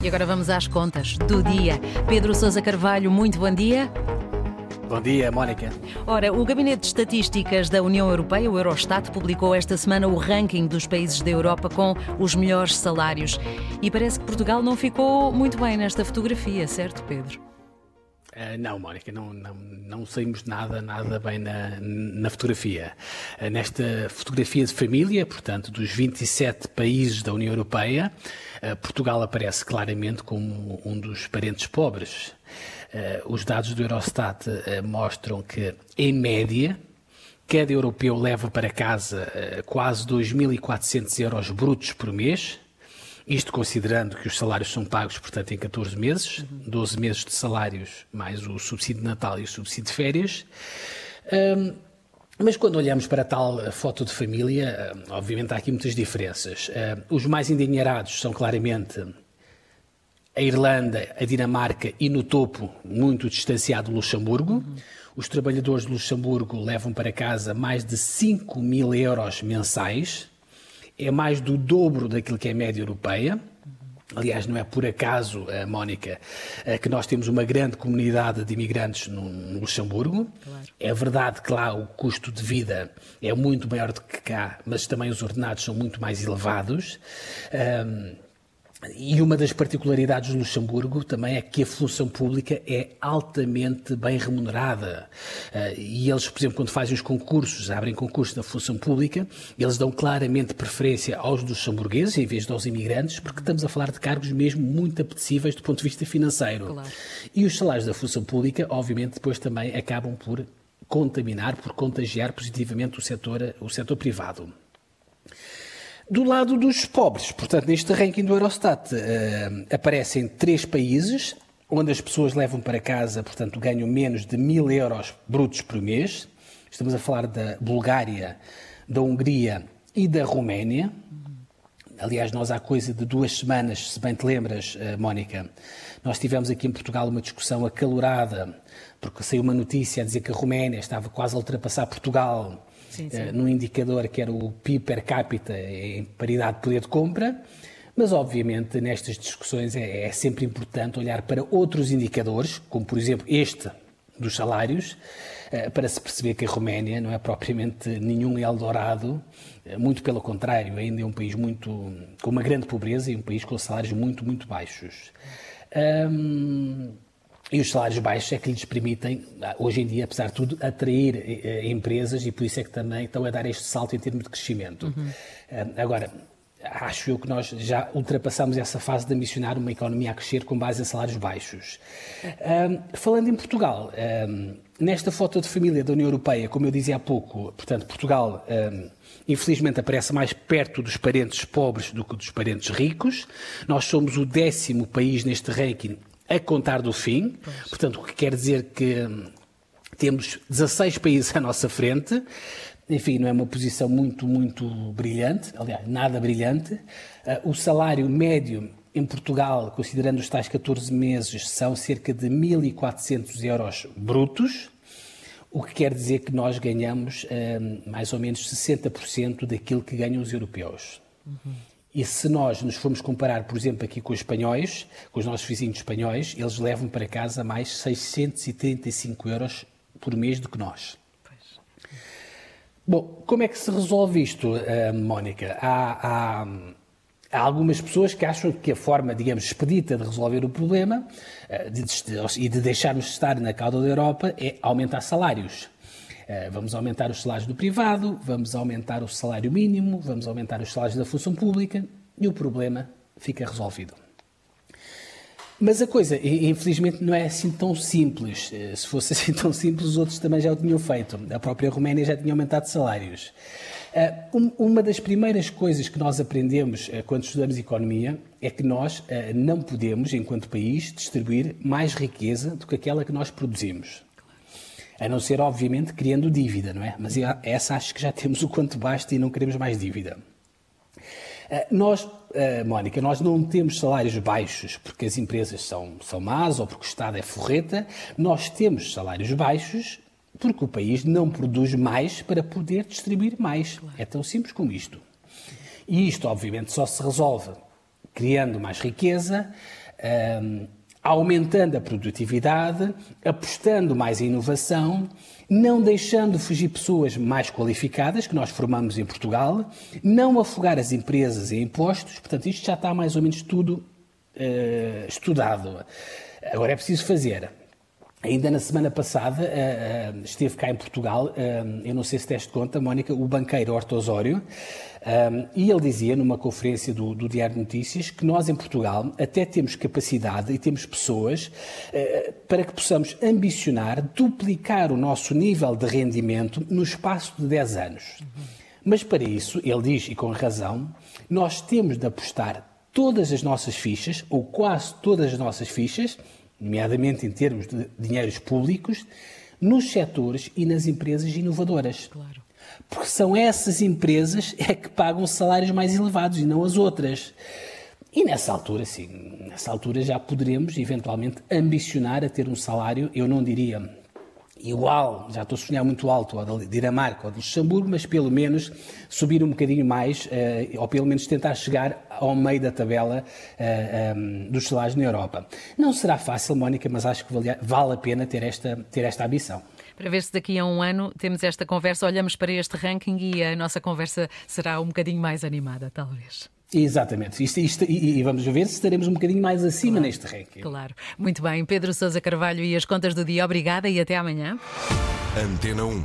E agora vamos às contas do dia. Pedro Sousa Carvalho, muito bom dia. Bom dia, Mónica. Ora, o Gabinete de Estatísticas da União Europeia, o Eurostat, publicou esta semana o ranking dos países da Europa com os melhores salários. E parece que Portugal não ficou muito bem nesta fotografia, certo, Pedro? Uh, não, Mónica, não, não, não saímos nada, nada bem na, na fotografia. Uh, nesta fotografia de família, portanto, dos 27 países da União Europeia, uh, Portugal aparece claramente como um dos parentes pobres. os dados do Eurostat mostram que, em média, cada europeu leva para casa quase 2.400 euros brutos por mês isto considerando que os salários são pagos, portanto, em 14 meses, 12 meses de salários, mais o subsídio de Natal e o subsídio de férias. Um, mas quando olhamos para tal foto de família, obviamente há aqui muitas diferenças. Os mais endinheirados são claramente a Irlanda, a Dinamarca e no topo, muito distanciado, Luxemburgo. Uhum. Os trabalhadores de Luxemburgo levam para casa mais de 5 mil euros mensais é mais do dobro daquilo que é a média europeia. Aliás, não é por acaso, uh, Mónica, uh, que nós temos uma grande comunidade de imigrantes no, Luxemburgo. Claro. É verdade que lá o custo de vida é muito maior do que cá, mas também os ordenados são muito mais elevados. E uma das particularidades do Luxemburgo também é que a função pública é altamente bem remunerada. Eh, e eles, por exemplo, quando fazem os concursos, abrem concursos na função pública, eles dão claramente preferência aos luxemburgueses em vez de aos imigrantes, porque estamos a falar de cargos mesmo muito apetecíveis do ponto de vista financeiro. Claro. E os salários da função pública, obviamente, depois também acabam por contaminar, por contagiar positivamente o setor, o setor privado. Do lado dos pobres, portanto, neste ranking do Eurostat, uh, aparecem três países onde as pessoas levam para casa, portanto, ganham menos de mil euros brutos por mês. Estamos a falar da Bulgária, da Hungria e da Roménia. Aliás, nós há coisa de duas semanas, se bem te lembras, uh, Mónica, nós tivemos aqui em Portugal uma discussão acalorada, porque saiu uma notícia a dizer que a Roménia estava quase a ultrapassar Portugal sim, sim. Uh, num indicador que era o PIB per capita em paridade de poder de compra. Mas, obviamente, nestas discussões é, é, sempre importante olhar para outros indicadores, como, por exemplo, este dos salários, uh, para se perceber que a Roménia não é propriamente nenhum Eldorado, uh, muito pelo contrário, ainda é um país muito com uma grande pobreza e um país com salários muito, muito baixos. Um, e os salários baixos é que lhes permitem, hoje em dia, apesar de tudo, atrair eh, empresas e por isso é que também estão a dar este salto em termos de crescimento. Uhum. Agora, acho eu que nós já ultrapassamos essa fase de ambicionar uma economia a crescer com base em salários baixos. Um, falando em Portugal, nesta foto de família da União Europeia, como eu dizia há pouco, portanto, Portugal, infelizmente, aparece mais perto dos parentes pobres do que dos parentes ricos. Nós somos o décimo país neste ranking a contar do fim. Pois. Portanto, o que quer dizer que hum, temos 16 países à nossa frente. Enfim, não é uma posição muito, muito brilhante, aliás, nada brilhante. Uh, o salário médio em Portugal, considerando os tais 14 meses, são cerca de 1.400 euros brutos, o que quer dizer que nós ganhamos uh, mais ou menos 60% daquilo que ganham os europeus. Uhum. E se nós nos formos comparar, por exemplo, aqui com os espanhóis, com os nossos vizinhos espanhóis, eles levam para casa mais 635 euros por mês do que nós. Pois. Bom, como é que se resolve isto, uh, Mónica? Há, há, há, algumas pessoas que acham que a forma, digamos, expedita de resolver o problema uh, de, de, e de deixarmos estar na cauda da Europa é aumentar salários. Eh, vamos aumentar os salários do privado, vamos aumentar o salário mínimo, vamos aumentar os salários da função pública e o problema fica resolvido. Mas a coisa, infelizmente, não é assim tão simples. Eh, se fosse assim tão simples, os outros também já o tinham feito. A própria Roménia já tinha aumentado salários. Eh, uma das primeiras coisas que nós aprendemos quando estudamos economia é que nós não podemos, enquanto país, distribuir mais riqueza do que aquela que nós produzimos. A não ser, obviamente, criando dívida, não é? Mas essa acho que já temos o quanto basta e não queremos mais dívida. Eh, nós, eh, Mónica, nós não temos salários baixos porque as empresas são, são más ou porque o Estado é forreta. Nós temos salários baixos porque o país não produz mais para poder distribuir mais. É tão simples como isto. E isto, obviamente, só se resolve criando mais riqueza, aumentando a produtividade, apostando mais em inovação, não deixando fugir pessoas mais qualificadas, que nós formamos em Portugal, não afogar as empresas em impostos, portanto, isto já está mais ou menos tudo uh, estudado. Agora é preciso fazer. Ainda na semana passada uh, uh, esteve cá em Portugal, uh, eu não sei se deste conta, Mónica, o banqueiro Horto Osório, e ele dizia numa conferência do, do, Diário de Notícias que nós em Portugal até temos capacidade e temos pessoas para que possamos ambicionar duplicar o nosso nível de rendimento no espaço de 10 anos. Mas para isso, ele diz, e com razão, nós temos de apostar todas as nossas fichas, ou quase todas as nossas fichas, nomeadamente em termos de dinheiros públicos, nos setores e nas empresas inovadoras. Claro. Porque são essas empresas é que pagam salários mais elevados e não as outras. E nessa altura, sim, nessa altura já poderemos eventualmente ambicionar a ter um salário, eu não diria igual, já estou a sonhar muito alto, ao de Dinamarca ou de Luxemburgo, mas pelo menos subir um bocadinho mais, uh, ou pelo menos tentar chegar ao meio da tabela eh, eh, dos salários na Europa. Não será fácil, Mónica, mas acho que vale a pena ter esta, ter esta ambição para ver se daqui a um ano temos esta conversa, olhamos para este ranking e a nossa conversa será um bocadinho mais animada, talvez. Exatamente. Isto, isto, e, e, vamos ver se estaremos um bocadinho mais acima claro, neste ranking. Claro. Muito bem. Pedro Sousa Carvalho e as contas do dia. Obrigada e até amanhã. Antena 1.